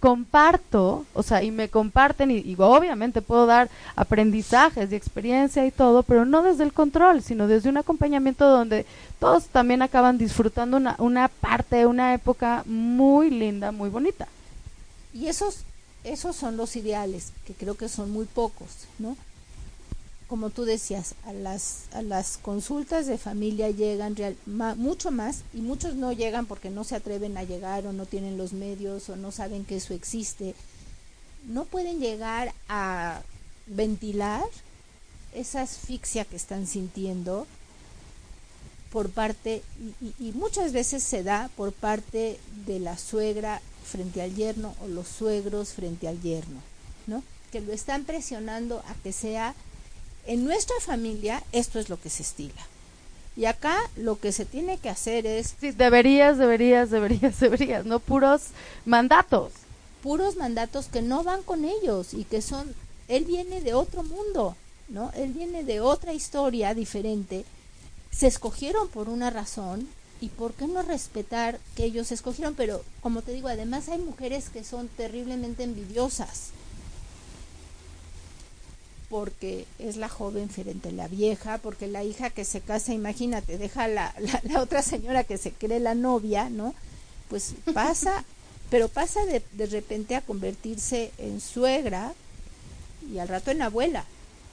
comparto, o sea, y me comparten, y, obviamente puedo dar aprendizajes y experiencia y todo, pero no desde el control, sino desde un acompañamiento donde todos también acaban disfrutando una, una parte, una época muy linda, muy bonita. Y esos, esos son los ideales, que creo que son muy pocos, ¿no? Como tú decías, a las, consultas de familia llegan mucho más y muchos no llegan porque no se atreven a llegar o no tienen los medios o no saben que eso existe. No pueden llegar a ventilar esa asfixia que están sintiendo por parte, y muchas veces se da por parte de la suegra frente al yerno o los suegros frente al yerno, ¿no? Que lo están presionando a que sea en nuestra familia esto es lo que se estila. Y acá lo que se tiene que hacer es... Sí, deberías, deberías, deberías, *laughs* deberías, no puros mandatos. Puros mandatos que no van con ellos y que son... Él viene de otro mundo, ¿no? Él viene de otra historia diferente. Se escogieron por una razón y por qué no respetar que ellos escogieron. Pero como te digo, además hay mujeres que son terriblemente envidiosas porque es la joven frente a la vieja, porque la hija que se casa, imagínate, deja la, la, otra señora que se cree la novia, ¿no? Pues pasa, *laughs* pero pasa de, de repente a convertirse en suegra y al rato en abuela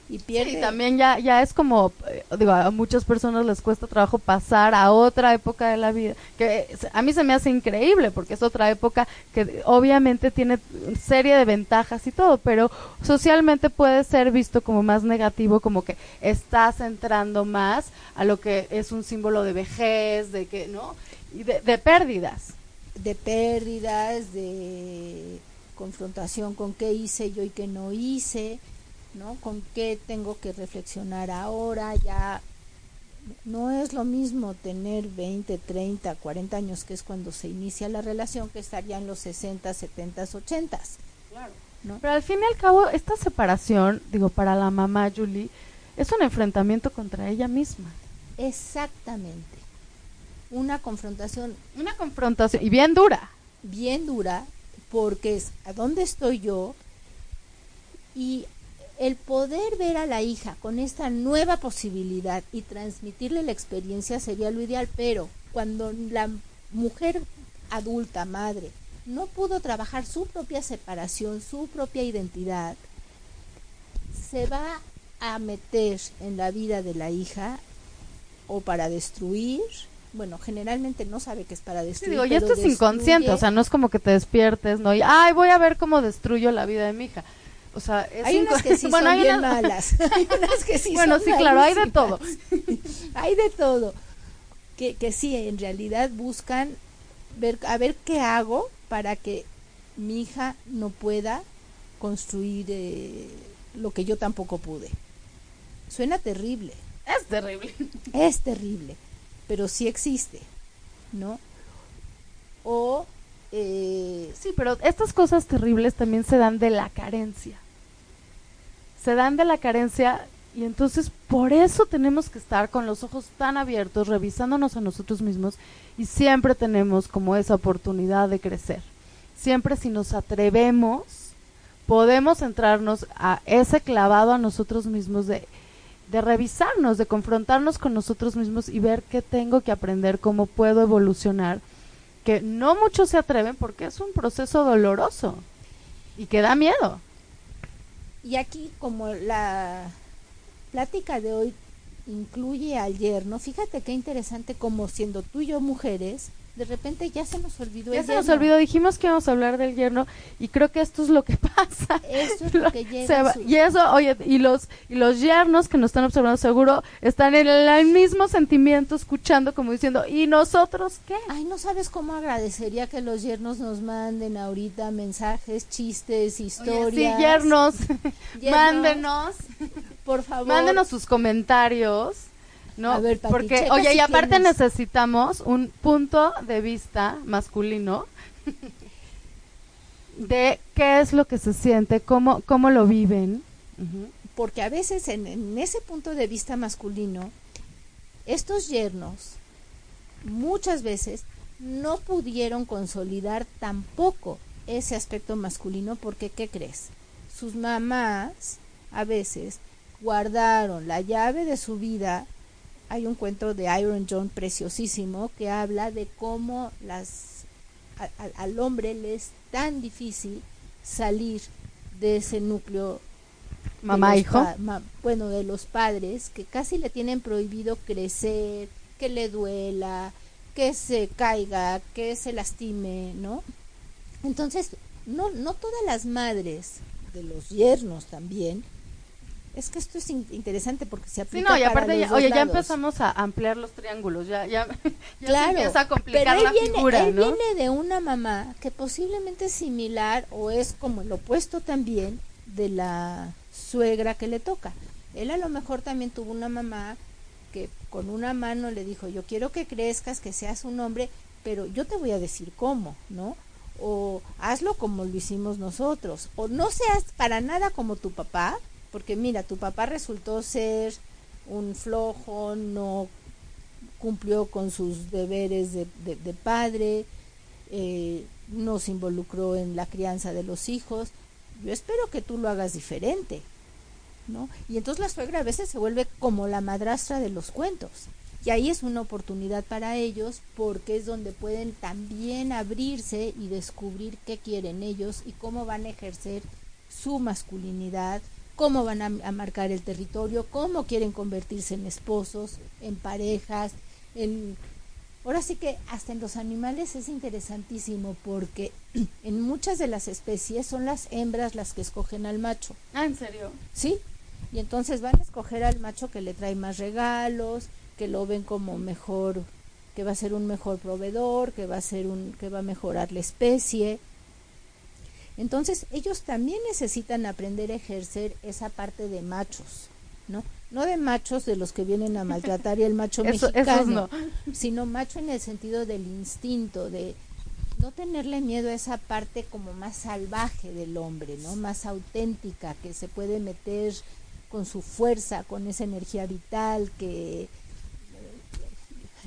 y pierde. Sí, también ya, ya es como, eh, digo, a muchas personas les cuesta trabajo pasar a otra época de la vida, que a mí se me hace increíble porque es otra época que obviamente tiene serie de ventajas y todo, pero socialmente puede ser visto como más negativo, como que estás entrando más a lo que es un símbolo de vejez, de que, ¿no? Y de, de pérdidas. De pérdidas, de confrontación con qué hice yo y qué no hice ¿no? Con qué tengo que reflexionar ahora, ya no es lo mismo tener 20, 30, 40 años, que es cuando se inicia la relación, que estar ya en los 60, 70, 80. Claro. ¿no? Pero al fin y al cabo, esta separación, digo, para la mamá Julie, es un enfrentamiento contra ella misma. Exactamente. Una confrontación. Una confrontación, y bien dura. Bien dura, porque es a dónde estoy yo y el poder ver a la hija con esta nueva posibilidad y transmitirle la experiencia sería lo ideal, pero cuando la mujer adulta, madre, no pudo trabajar su propia separación, su propia identidad, se va a meter en la vida de la hija o para destruir, bueno, generalmente no sabe que es para destruir. digo, y esto es inconsciente, o sea, no es como que te despiertes, ¿no? Y, ay, voy a ver cómo destruyo la vida de mi hija. O sea, hay unas que sí *laughs* son bien malas. *laughs* hay unas que sí Bueno, sí, claro, hay de todo. *laughs* hay de todo. Que, que sí, en realidad buscan ver, a ver qué hago para que mi hija no pueda construir eh, lo que yo tampoco pude. Suena terrible. Es terrible. Es terrible, pero sí existe, ¿no? O... Eh, sí, pero estas cosas terribles también se dan de la carencia. Se dan de la carencia y entonces por eso tenemos que estar con los ojos tan abiertos, revisándonos a nosotros mismos y siempre tenemos como esa oportunidad de crecer. Siempre si nos atrevemos, podemos entrarnos a ese clavado a nosotros mismos de de revisarnos, de confrontarnos con nosotros mismos y ver qué tengo que aprender, cómo puedo evolucionar, que no muchos se atreven porque es un proceso doloroso y que da miedo. Y aquí como la plática de hoy incluye al yerno, fíjate qué interesante como siendo tú y yo mujeres, de repente ya se nos olvidó ya se nos olvidó dijimos que íbamos a hablar del yerno y creo que esto es lo que *laughs* pasa. Eso es lo, que llega y eso oye y los y los yernos que nos están observando seguro están en el, mismo sentimiento escuchando como diciendo y nosotros qué ay no sabes cómo agradecería que los yernos nos manden ahorita mensajes chistes historias sí yernos, *laughs* yernos. mándenos. Por favor. Mándenos sus comentarios ¿no? Porque, oye, y aparte necesitamos un punto de vista masculino *laughs* de qué es lo que se siente, cómo, cómo lo viven. Porque a veces en, en ese punto de vista masculino, estos yernos muchas veces no pudieron consolidar tampoco ese aspecto masculino porque, ¿qué crees? Sus mamás a veces guardaron la llave de su vida hay un cuento de Iron John preciosísimo que habla de cómo las al hombre le es tan difícil salir de ese núcleo mamá hijo bueno de los padres que casi le tienen prohibido crecer que le duela que se caiga que se lastime no entonces no no todas las madres de los yernos también es que esto es interesante porque se aplica sí, no, y aparte ya, oye, ya empezamos a ampliar los triángulos, ya, ya, *laughs* claro, se empieza a complicar pero la viene, figura, él viene de una mamá que posiblemente es similar o es como el opuesto también de la suegra que le toca. Él a lo mejor también tuvo una mamá que con una mano le dijo, yo quiero que crezcas, que seas un hombre, pero yo te voy a decir cómo, ¿no? O hazlo como lo hicimos nosotros, o no seas para nada como tu papá, porque mira, tu papá resultó ser un flojo, no cumplió con sus deberes de, padre, eh, no se involucró en la crianza de los hijos. Yo espero que tú lo hagas diferente, ¿no? Y entonces la suegra a veces se vuelve como la madrastra de los cuentos. Y ahí es una oportunidad para ellos porque es donde pueden también abrirse y descubrir qué quieren ellos y cómo van a ejercer su masculinidad, cómo van a, marcar el territorio, cómo quieren convertirse en esposos, en parejas, en... Ahora sí que hasta en los animales es interesantísimo porque *clears throat* en muchas de las especies son las hembras las que escogen al macho. Ah, ¿en serio? Sí. Y entonces van a escoger al macho que le trae más regalos, que lo ven como mejor, que va a ser un mejor proveedor, que va a ser un que va a mejorar la especie. Entonces, ellos también necesitan aprender a ejercer esa parte de machos, ¿no? No de machos de los que vienen a maltratar y el macho *laughs* mexicano, sino macho en el sentido del instinto, de no tenerle miedo a esa parte como más salvaje del hombre, ¿no? Más auténtica, que se puede meter con su fuerza, con esa energía vital, que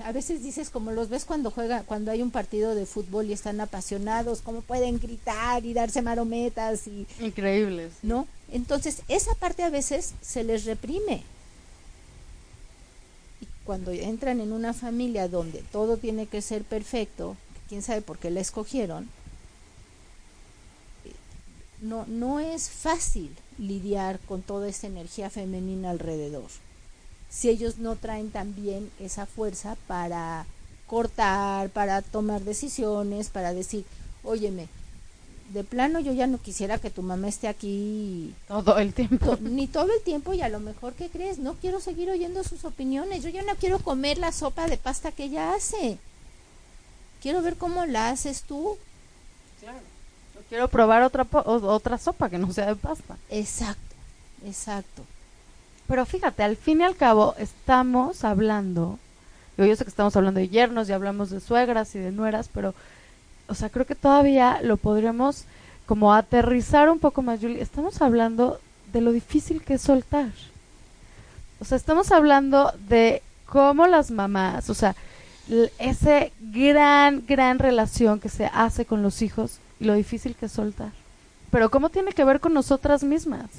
a veces dices como los ves cuando juega, cuando hay un partido de fútbol y están apasionados, cómo pueden gritar y darse marometas y increíbles, ¿no? Entonces, esa parte a veces se les reprime. Y cuando entran en una familia donde todo tiene que ser perfecto, quién sabe por qué la escogieron, no no es fácil lidiar con toda esa energía femenina alrededor si ellos no traen también esa fuerza para cortar, para tomar decisiones, para decir, óyeme, de plano yo ya no quisiera que tu mamá esté aquí todo el tiempo. ni todo el tiempo y a lo mejor, ¿qué crees? No quiero seguir oyendo sus opiniones, yo ya no quiero comer la sopa de pasta que ella hace. quiero ver cómo la haces tú. Claro. quiero probar otra, otra sopa que no sea de pasta. Exacto, exacto. Pero fíjate, al fin y al cabo estamos hablando, yo, sé que estamos hablando de yernos y hablamos de suegras y de nueras, pero, o sea, creo que todavía lo podríamos como aterrizar un poco más, Julie. Estamos hablando de lo difícil que es soltar. O sea, estamos hablando de cómo las mamás, o sea, ese gran, gran relación que se hace con los hijos y lo difícil que es soltar. Pero cómo tiene que ver con nosotras mismas.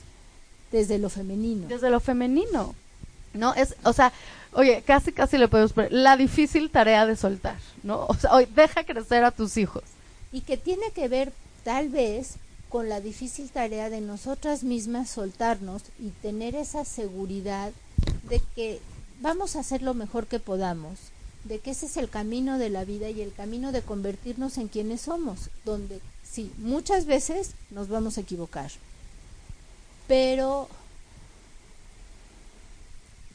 Desde lo femenino. Desde lo femenino. ¿No? Es, o sea, oye, casi, casi le podemos poner la difícil tarea de soltar, ¿no? O sea, oye, deja crecer a tus hijos. Y que tiene que ver, tal vez, con la difícil tarea de nosotras mismas soltarnos y tener esa seguridad de que vamos a hacer lo mejor que podamos, de que ese es el camino de la vida y el camino de convertirnos en quienes somos, donde sí, muchas veces nos vamos a equivocar, pero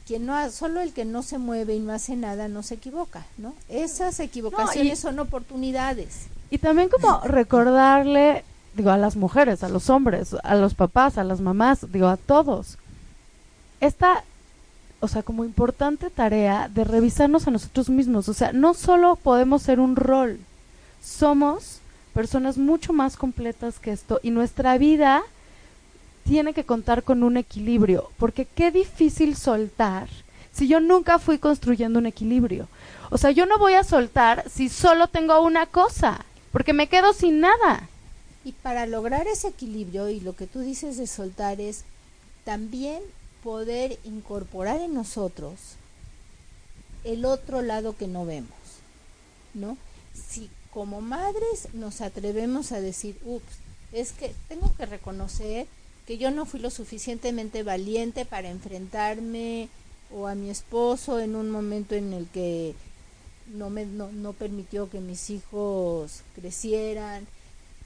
quien no solo el que no se mueve y no hace nada no se equivoca, ¿no? Esas equivocaciones son oportunidades. Y también como recordarle digo, a las mujeres, a los hombres, a los papás, a las mamás, digo, a todos. Esta, o sea, como importante tarea de revisarnos a nosotros mismos. O sea, no solo podemos ser un rol, somos personas mucho más completas que esto y nuestra vida tiene que contar con un equilibrio, porque qué difícil soltar si yo nunca fui construyendo un equilibrio. O sea, yo no voy a soltar si solo tengo una cosa, porque me quedo sin nada. Y para lograr ese equilibrio y lo que tú dices de soltar es también poder incorporar en nosotros el otro lado que no vemos, ¿no? Si como madres nos atrevemos a decir, ups, es que tengo que reconocer que yo no fui lo suficientemente valiente para enfrentarme o a mi esposo en un momento en el que no me no, no permitió que mis hijos crecieran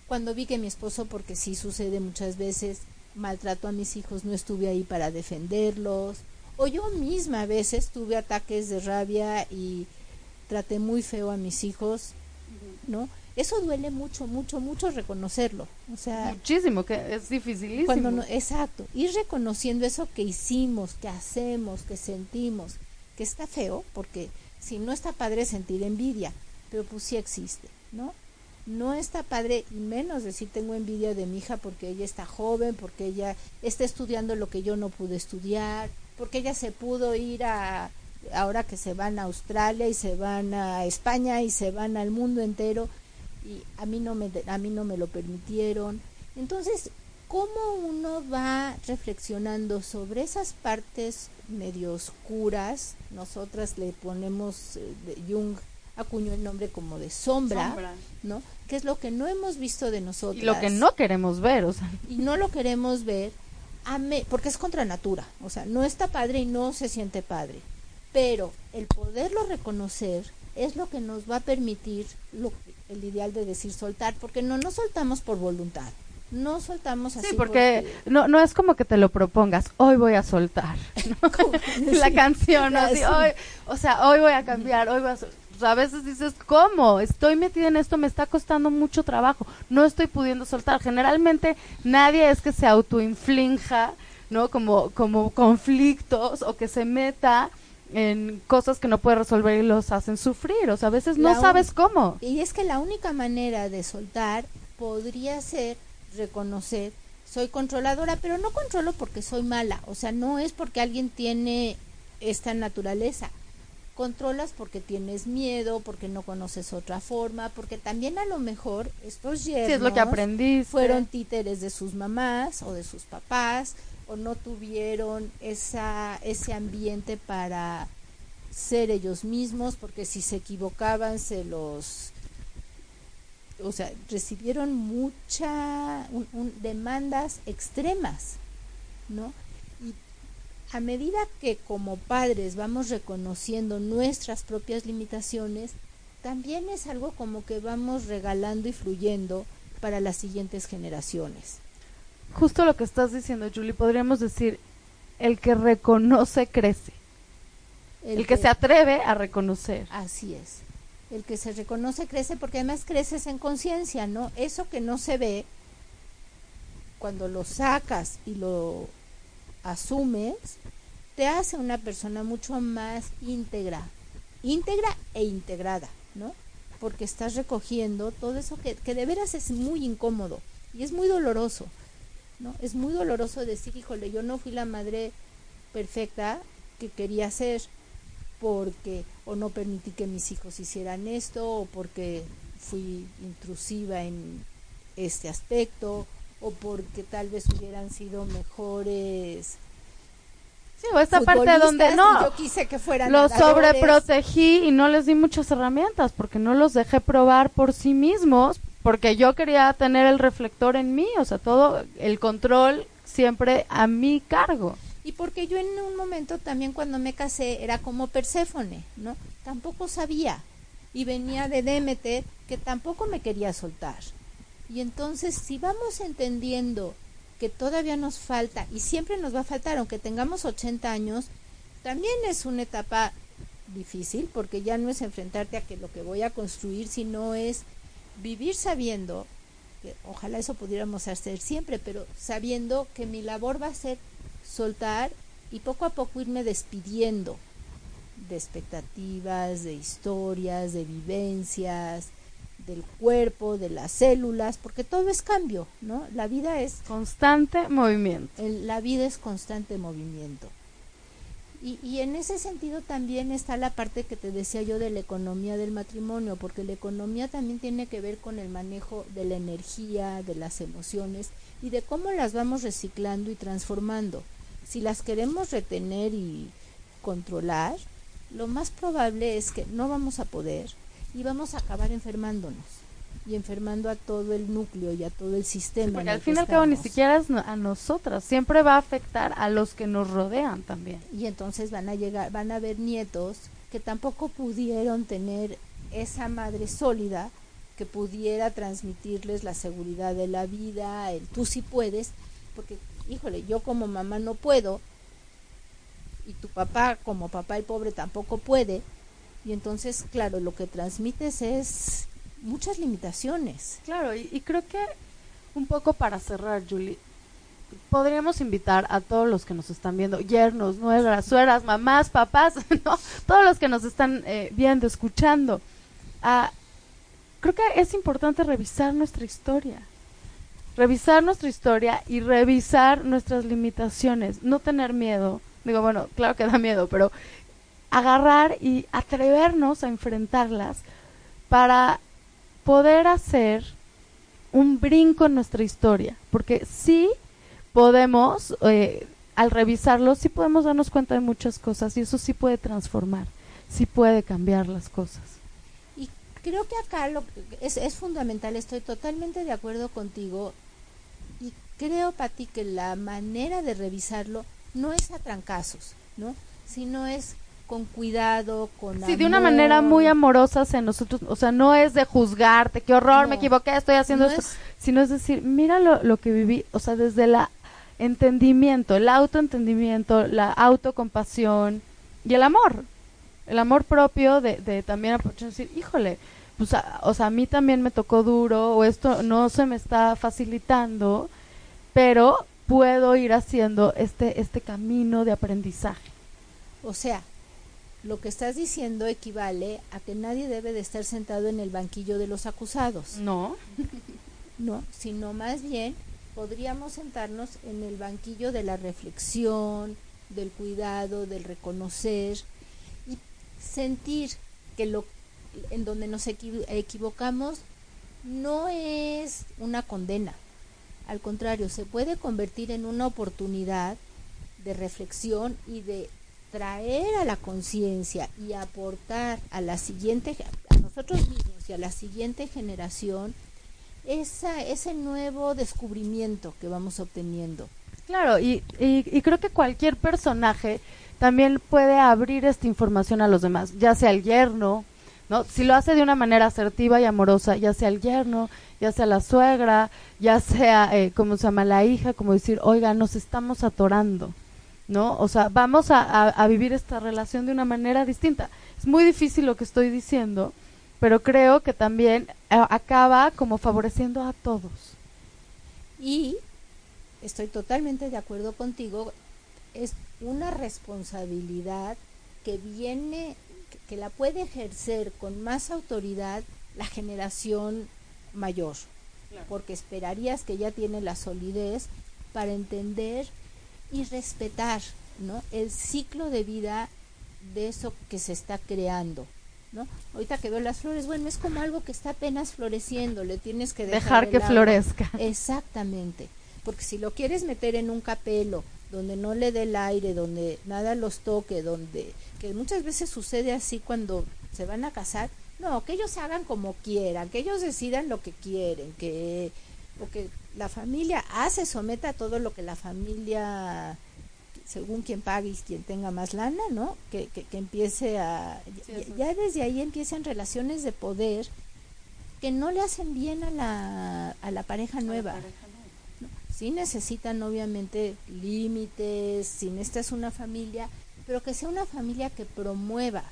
cuando vi que mi esposo, porque sí sucede muchas veces, maltrató a mis hijos, no estuve ahí para defenderlos, o yo misma a veces tuve ataques de rabia y traté muy feo a mis hijos, ¿no? Eso duele mucho, mucho, mucho reconocerlo. O sea, muchísimo, que es dificilísimo. Cuando exacto, ir reconociendo eso que hicimos, que hacemos, que sentimos, que está feo, porque si no está padre sentir envidia, pero pues sí existe, ¿no? no está padre y menos decir tengo envidia de mi hija porque ella está joven, porque ella está estudiando lo que yo no pude estudiar, porque ella se pudo ir a ahora que se van a Australia y se van a España y se van al mundo entero y a mí no me a mí no me lo permitieron. Entonces, ¿cómo uno va reflexionando sobre esas partes medio oscuras? Nosotras le ponemos eh, de Jung acuñó el nombre como de sombra, ¿no? Que es lo que no hemos visto de nosotros. Y lo que no queremos ver, o sea. Y no lo queremos ver, porque es contra natura, o sea, no está padre y no se siente padre. Pero el poderlo reconocer es lo que nos va a permitir lo, el ideal de decir soltar, porque no nos soltamos por voluntad. No soltamos así. Sí, porque, No, no es como que te lo propongas, hoy voy a soltar. *laughs* *laughs* *laughs* La canción, así, hoy, o sea, hoy voy a cambiar, hoy voy a soltar a veces dices, ¿cómo? Estoy metida en esto, me está costando mucho trabajo, no estoy pudiendo soltar. Generalmente nadie es que se autoinflinja, ¿no? Como, como conflictos o que se meta en cosas que no puede resolver y los hacen sufrir. O sea, a veces no sabes cómo. Y es que la única manera de soltar podría ser reconocer soy controladora, pero no controlo porque soy mala, o sea, no es porque alguien tiene esta naturaleza, controlas porque tienes miedo, porque no conoces otra forma, porque también a lo mejor estos yernos es lo que fueron títeres de sus mamás o de sus papás no tuvieron esa ese ambiente para ser ellos mismos, porque si se equivocaban se los o sea, recibieron mucha demandas extremas, ¿no? a medida que como padres vamos reconociendo nuestras propias limitaciones, también es algo como que vamos regalando y fluyendo para las siguientes generaciones. Justo lo que estás diciendo, Julie, podríamos decir, el que reconoce crece. El, que, se atreve a reconocer. Así es. el que se reconoce crece porque además creces en conciencia, ¿no? Eso que no se ve, cuando lo sacas y lo asumes, te hace una persona mucho más íntegra, íntegra e integrada, ¿no? Porque estás recogiendo todo eso que, que de veras es muy incómodo y es muy doloroso, ¿no? Es muy doloroso decir, híjole, yo no fui la madre perfecta que quería ser porque o no permití que mis hijos hicieran esto o porque fui intrusiva en este aspecto o porque tal vez hubieran sido mejores Sí, o esta parte donde no, yo quise que fueran los sobreprotegí y no les di muchas herramientas porque no los dejé probar por sí mismos, porque yo quería tener el reflector en mí, o sea, todo el control siempre a mi cargo. Y porque yo en un momento también cuando me casé era como Perséfone, ¿no? Tampoco sabía y venía de Demeter que tampoco me quería soltar. Y entonces si vamos entendiendo que todavía nos falta y siempre nos va a faltar, aunque tengamos 80 años, también es una etapa difícil porque ya no es enfrentarte a que lo que voy a construir, sino es vivir sabiendo, que ojalá eso pudiéramos hacer siempre, pero sabiendo que mi labor va a ser soltar y poco a poco irme despidiendo de expectativas, de historias, de vivencias, del cuerpo, de las células, porque todo es cambio, ¿no? La vida es constante movimiento. la vida es constante movimiento. Y, y, en ese sentido también está la parte que te decía yo de la economía del matrimonio, porque la economía también tiene que ver con el manejo de la energía, de las emociones y de cómo las vamos reciclando y transformando. Si las queremos retener y controlar, lo más probable es que no vamos a poder y vamos a acabar enfermándonos y enfermando a todo el núcleo y a todo el sistema. porque al fin y al cabo ni siquiera es a nosotras, siempre va a afectar a los que nos rodean también. Y entonces van a llegar, van a haber nietos que tampoco pudieron tener esa madre sólida que pudiera transmitirles la seguridad de la vida, el tú sí puedes, porque híjole, yo como mamá no puedo y tu papá como papá el pobre tampoco puede, y entonces, claro, lo que transmites es muchas limitaciones. Claro, y, creo que un poco para cerrar, Julie, podríamos invitar a todos los que nos están viendo, yernos, nueras, sueras, mamás, papás, *laughs* ¿no? todos los que nos están eh, viendo, escuchando, a, creo que es importante revisar nuestra historia. Revisar nuestra historia y revisar nuestras limitaciones, no tener miedo. Digo, bueno, claro que da miedo, pero agarrar y atrevernos a enfrentarlas para poder hacer un brinco en nuestra historia, porque sí podemos, eh, al revisarlo, sí podemos darnos cuenta de muchas cosas y eso sí puede transformar, sí puede cambiar las cosas. Y creo que acá lo, es, es fundamental, estoy totalmente de acuerdo contigo y creo, Pati, que la manera de revisarlo no es a trancazos, ¿no? Sino es con cuidado, con Sí, de una manera muy amorosa hacia nosotros, o sea, no es de juzgarte, qué horror, me equivoqué, estoy haciendo esto, sino es decir, mira lo, lo que viví, o sea, desde el entendimiento, el autoentendimiento, la autocompasión y el amor, el amor propio de, de también decir, híjole, pues, o sea, a mí también me tocó duro, o esto no se me está facilitando, pero puedo ir haciendo este, este camino de aprendizaje. O sea, lo que estás diciendo equivale a que nadie debe de estar sentado en el banquillo de los acusados. No. *laughs* no, sino más bien podríamos sentarnos en el banquillo de la reflexión, del cuidado, del reconocer y sentir que lo en donde nos equivocamos no es una condena. Al contrario, se puede convertir en una oportunidad de reflexión y de traer a la conciencia y aportar a la siguiente, a nosotros mismos y a la siguiente generación, esa, ese nuevo descubrimiento que vamos obteniendo. Claro, y, y, creo que cualquier personaje también puede abrir esta información a los demás, ya sea el yerno, ¿no? Si lo hace de una manera asertiva y amorosa, ya sea el yerno, ya sea la suegra, ya sea, eh, como se llama, la hija, como decir, oiga, nos estamos atorando, ¿no? O sea, vamos a, vivir esta relación de una manera distinta. Es muy difícil lo que estoy diciendo, pero creo que también eh, acaba como favoreciendo a todos. Y estoy totalmente de acuerdo contigo, es una responsabilidad que viene, que la puede ejercer con más autoridad la generación mayor, porque esperarías que ya tiene la solidez para entender y respetar ¿no? el ciclo de vida de eso que se está creando. ¿no? Ahorita que veo las flores, bueno, es como algo que está apenas floreciendo, le tienes que dejar, que florezca. Exactamente, porque si lo quieres meter en un capelo donde no le dé el aire, donde nada los toque, donde que muchas veces sucede así cuando se van a casar, no, que ellos hagan como quieran, que ellos decidan lo que quieren, que porque la familia hace, someta a todo lo que la familia según quien pague y quien tenga más lana, ¿no? Que, que, empiece a... ya, desde ahí empiezan relaciones de poder que no le hacen bien a la, a la pareja nueva. Sí necesitan obviamente límites, si esta es una familia, pero que sea una familia que promueva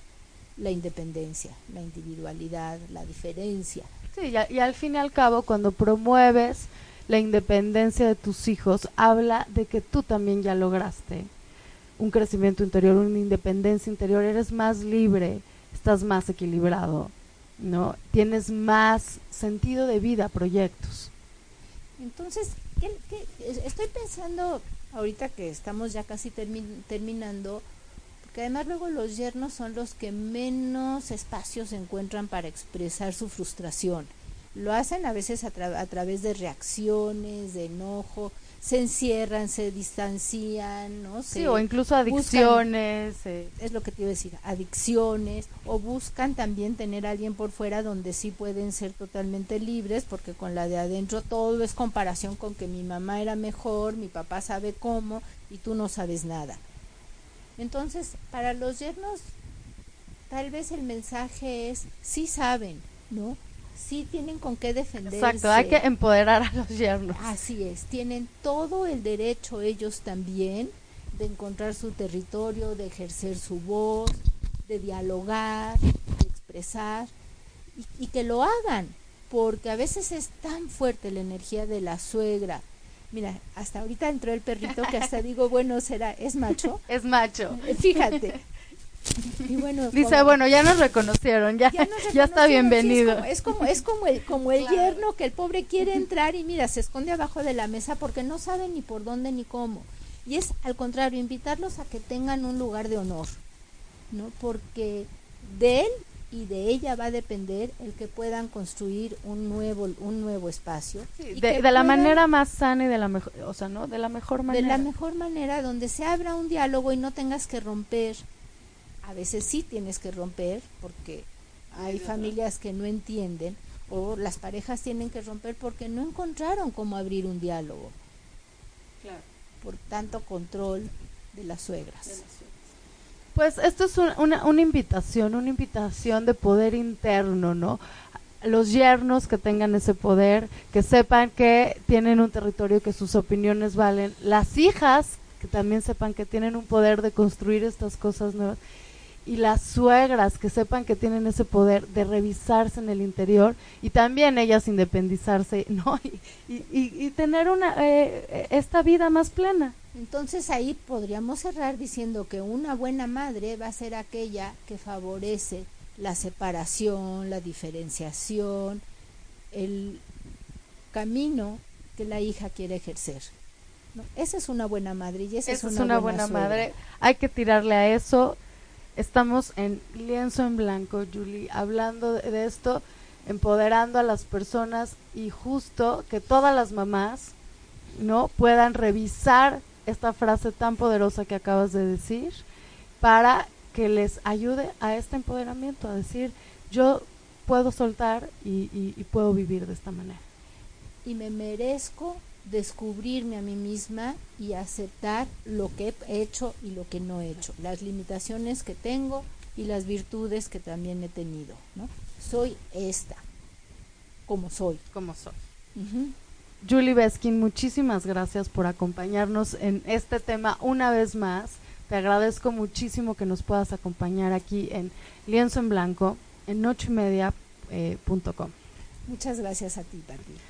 la independencia, la individualidad, la diferencia. Sí, y, y al fin y al cabo, cuando promueves la independencia de tus hijos habla de que tú también ya lograste un crecimiento interior, una independencia interior, eres más libre, estás más equilibrado, ¿no? Tienes más sentido de vida, proyectos. Entonces, estoy pensando ahorita que estamos ya casi terminando, porque además luego los yernos son los que menos espacios encuentran para expresar su frustración lo hacen a veces a, través de reacciones, de enojo, se encierran, se distancian, ¿no? sí, o incluso adicciones. Eh. Es lo que te iba a decir, adicciones, o buscan también tener a alguien por fuera donde sí pueden ser totalmente libres, porque con la de adentro todo es comparación con que mi mamá era mejor, mi papá sabe cómo y tú no sabes nada. Entonces, para los yernos, tal vez el mensaje es, sí saben, ¿no? sí tienen con qué defenderse. Exacto, hay que empoderar a los yernos. Así es, tienen todo el derecho ellos también de encontrar su territorio, de ejercer su voz, de dialogar, de expresar y, que lo hagan, porque a veces es tan fuerte la energía de la suegra. Mira, hasta ahorita entró el perrito que hasta digo, bueno, será, ¿es macho? *laughs* Es macho. Fíjate, bueno, dice, bueno, ya nos reconocieron, ya, ya, está bienvenido. es, como, es como, el, como el yerno que el pobre quiere entrar y mira, se esconde abajo de la mesa porque no sabe ni por dónde ni cómo. Y es al contrario, invitarlos a que tengan un lugar de honor, ¿no? Porque de él y de ella va a depender el que puedan construir un nuevo un nuevo espacio. De, la manera más sana y de la mejor o sea no de la mejor manera de la mejor manera donde se abra un diálogo y no tengas que romper. A veces sí tienes que romper porque hay familias que no entienden o las parejas tienen que romper porque no encontraron cómo abrir un diálogo. Por tanto control de las suegras. Pues esto es una, una invitación, una invitación de poder interno, ¿no? Los yernos que tengan ese poder, que sepan que tienen un territorio, que sus opiniones valen. Las hijas que también sepan que tienen un poder de construir estas cosas nuevas y las suegras que sepan que tienen ese poder de revisarse en el interior y también ellas independizarse *laughs* no y, y, tener una eh, esta vida más plena. Entonces ahí podríamos cerrar diciendo que una buena madre va a ser aquella que favorece la separación la diferenciación el camino que la hija quiere ejercer esa es una buena madre y esa, es una, buena, madre. Hay que tirarle a eso Estamos en lienzo en blanco, Julie, hablando de esto, empoderando a las personas y justo que todas las mamás no puedan revisar esta frase tan poderosa que acabas de decir para que les ayude a este empoderamiento, a decir yo puedo soltar y, y puedo vivir de esta manera. Y me merezco descubrirme a mí misma y aceptar lo que he hecho y lo que no he hecho, las limitaciones que tengo y las virtudes que también he tenido, ¿no? Soy esta, como soy. Como soy. Julie Beskin, muchísimas gracias por acompañarnos en este tema una vez más. Te agradezco muchísimo que nos puedas acompañar aquí en Lienzo en Blanco, en Noche y Media, Eh, Muchas gracias a ti, Pati.